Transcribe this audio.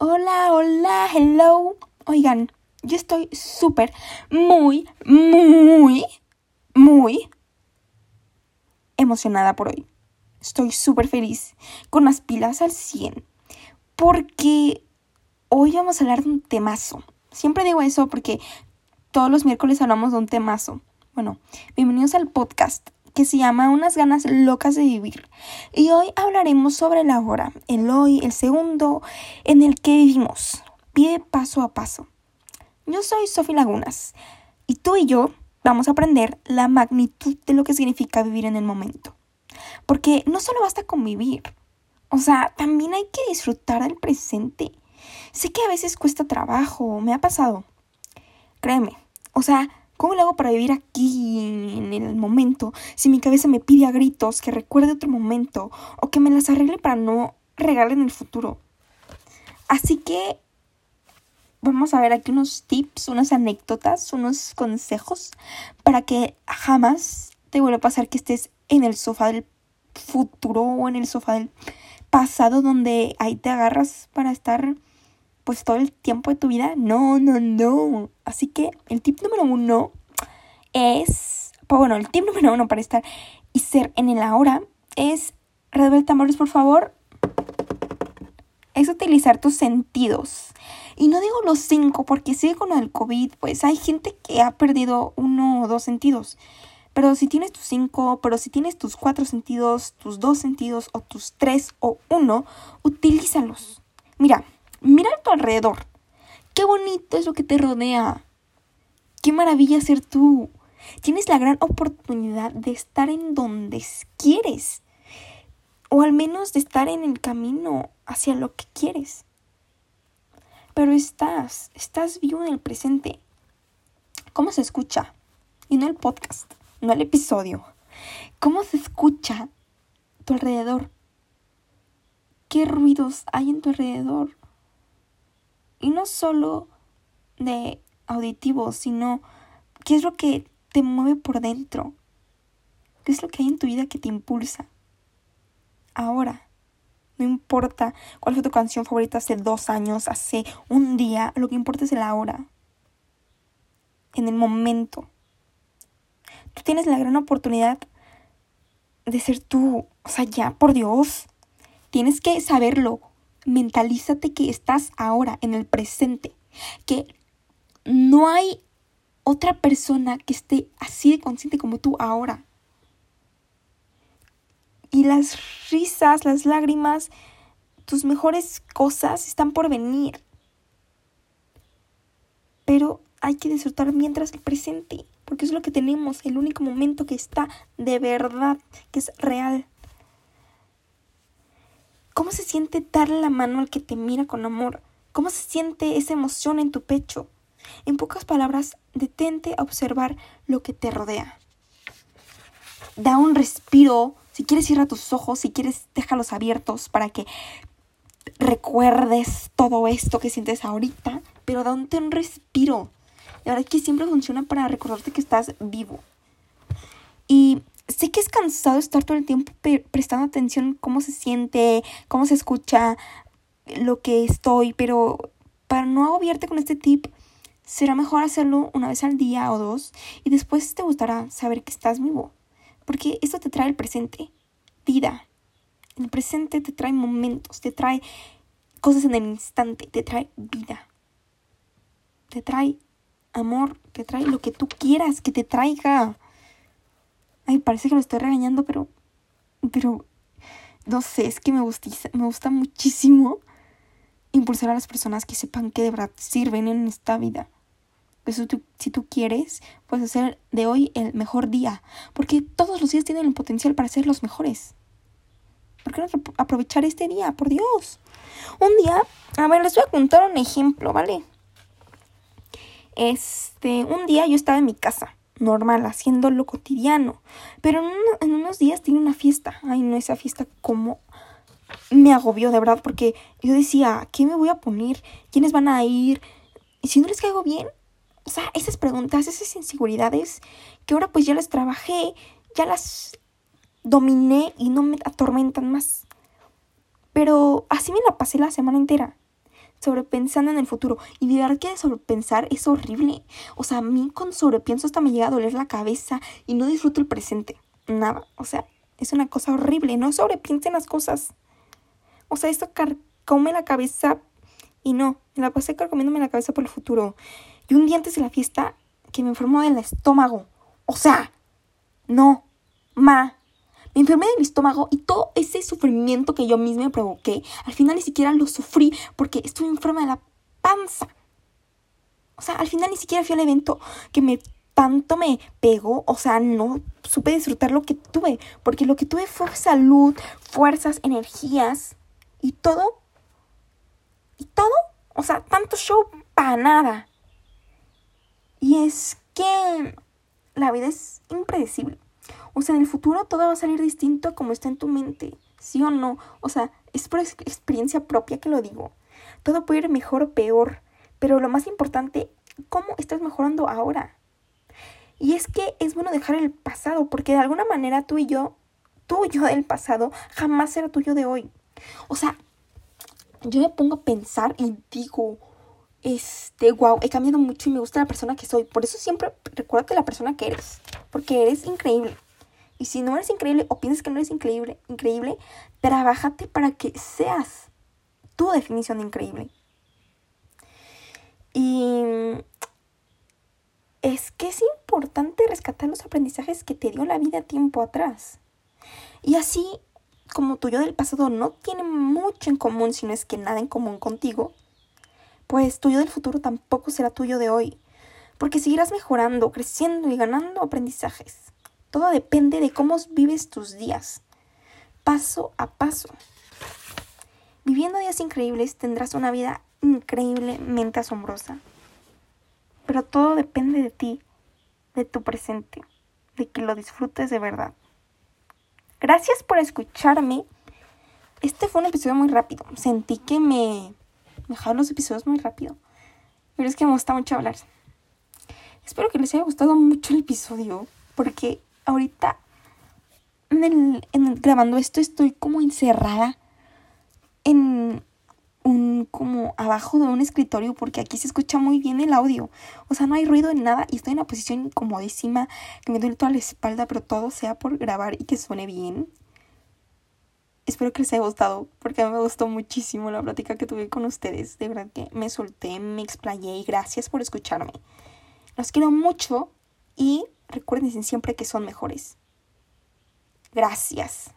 Hola, hola, hello. Oigan, yo estoy súper, muy, muy, muy emocionada por hoy. Estoy súper feliz, con las pilas al 100, porque hoy vamos a hablar de un temazo. Siempre digo eso porque todos los miércoles hablamos de un temazo. Bueno, bienvenidos al podcast que se llama Unas ganas locas de vivir. Y hoy hablaremos sobre la hora, el hoy, el segundo en el que vivimos. Pide paso a paso. Yo soy Sofi Lagunas y tú y yo vamos a aprender la magnitud de lo que significa vivir en el momento. Porque no solo basta con vivir, o sea, también hay que disfrutar del presente. Sé que a veces cuesta trabajo, me ha pasado. Créeme, o sea, ¿cómo lo hago para vivir aquí en el momento si mi cabeza me pide a gritos que recuerde otro momento o que me las arregle para no regalar en el futuro? Así que vamos a ver aquí unos tips, unas anécdotas, unos consejos para que jamás te vuelva a pasar que estés en el sofá del futuro o en el sofá del pasado donde ahí te agarras para estar pues todo el tiempo de tu vida. No, no, no. Así que el tip número uno es, pues, bueno, el tip número uno para estar y ser en el ahora es, redoble tambores por favor, es utilizar tus sentidos. Y no digo los cinco, porque sigue con el COVID, pues hay gente que ha perdido uno o dos sentidos. Pero si tienes tus cinco, pero si tienes tus cuatro sentidos, tus dos sentidos o tus tres o uno, utilízalos. Mira, mira a tu alrededor. Qué bonito es lo que te rodea. Qué maravilla ser tú. Tienes la gran oportunidad de estar en donde quieres. O al menos de estar en el camino hacia lo que quieres pero estás, estás vivo en el presente. ¿Cómo se escucha? Y no el podcast, no el episodio. ¿Cómo se escucha tu alrededor? ¿Qué ruidos hay en tu alrededor? Y no solo de auditivos, sino qué es lo que te mueve por dentro. ¿Qué es lo que hay en tu vida que te impulsa? Ahora. No importa cuál fue tu canción favorita hace dos años, hace un día, lo que importa es el ahora. En el momento. Tú tienes la gran oportunidad de ser tú. O sea, ya, por Dios. Tienes que saberlo. Mentalízate que estás ahora, en el presente. Que no hay otra persona que esté así de consciente como tú ahora. Y las risas, las lágrimas, tus mejores cosas están por venir. Pero hay que disfrutar mientras el presente, porque es lo que tenemos, el único momento que está de verdad, que es real. ¿Cómo se siente darle la mano al que te mira con amor? ¿Cómo se siente esa emoción en tu pecho? En pocas palabras, detente a observar lo que te rodea. Da un respiro si quieres cierra tus ojos, si quieres déjalos abiertos para que recuerdes todo esto que sientes ahorita, pero date un respiro. La verdad es que siempre funciona para recordarte que estás vivo. Y sé que es cansado estar todo el tiempo prestando atención cómo se siente, cómo se escucha lo que estoy, pero para no agobiarte con este tip, será mejor hacerlo una vez al día o dos y después te gustará saber que estás vivo. Porque eso te trae el presente, vida. El presente te trae momentos, te trae cosas en el instante, te trae vida. Te trae amor, te trae lo que tú quieras que te traiga. Ay, parece que lo estoy regañando, pero. Pero. No sé, es que me gusta, me gusta muchísimo impulsar a las personas que sepan que de verdad sirven en esta vida. Pues si tú quieres, puedes hacer de hoy el mejor día, porque todos los días tienen el potencial para ser los mejores. ¿Por qué no aprovechar este día? Por Dios. Un día, a ver, les voy a contar un ejemplo, ¿vale? Este, un día yo estaba en mi casa, normal, haciendo lo cotidiano, pero en, unos días tiene una fiesta. Ay, no, esa fiesta como me agobió de verdad, porque yo decía, ¿qué me voy a poner? ¿Quiénes van a ir? Y si no les caigo bien, o sea, esas preguntas, esas inseguridades que ahora pues ya las trabajé, ya las dominé y no me atormentan más. Pero así me la pasé la semana entera. Sobrepensando en el futuro. Y de verdad que sobrepensar es horrible. O sea, a mí con sobrepienso hasta me llega a doler la cabeza y no disfruto el presente. Nada. O sea, es una cosa horrible. No sobrepiensen las cosas. O sea, esto come la cabeza y no. Me la pasé comiéndome la cabeza por el futuro. Y un día antes de la fiesta que me enfermó del estómago. O sea, no. Ma, me enfermé del estómago y todo ese sufrimiento que yo misma provoqué, al final ni siquiera lo sufrí porque estuve enferma de la panza. O sea, al final ni siquiera fui al evento que me tanto me pegó, o sea, no supe disfrutar lo que tuve, porque lo que tuve fue salud, fuerzas, energías y todo. Y todo, o sea, tanto show para nada. Y es que la vida es impredecible. O sea, en el futuro todo va a salir distinto como está en tu mente, ¿sí o no? O sea, es por experiencia propia que lo digo. Todo puede ir mejor o peor, pero lo más importante, ¿cómo estás mejorando ahora? Y es que es bueno dejar el pasado, porque de alguna manera tú y yo, tú y yo del pasado, jamás será tuyo de hoy. O sea, yo me pongo a pensar y digo, este, wow, he cambiado mucho y me gusta la persona que soy. Por eso siempre recuérdate la persona que eres, porque eres increíble. Y si no eres increíble o piensas que no eres increíble, increíble, trabájate para que seas tu definición de increíble. Y es que es importante rescatar los aprendizajes que te dio la vida tiempo atrás. Y así como tu yo del pasado no tiene mucho en común, si no es que nada en común contigo, pues tu yo del futuro tampoco será tuyo de hoy, porque seguirás mejorando, creciendo y ganando aprendizajes. Todo depende de cómo vives tus días, paso a paso. Viviendo días increíbles tendrás una vida increíblemente asombrosa. Pero todo depende de ti, de tu presente, de que lo disfrutes de verdad. Gracias por escucharme. Este fue un episodio muy rápido. Sentí que me dejaron los episodios muy rápido. Pero es que me gusta mucho hablar. Espero que les haya gustado mucho el episodio. Porque ahorita en grabando esto estoy como encerrada en un como abajo de un escritorio porque aquí se escucha muy bien el audio. O sea, no hay ruido en nada y estoy en una posición incomodísima que me duele toda la espalda, pero todo sea por grabar y que suene bien. Espero que les haya gustado porque a mí me gustó muchísimo la plática que tuve con ustedes. De verdad que me solté, me explayé y gracias por escucharme. Los quiero mucho y recuerden siempre que son mejores. Gracias.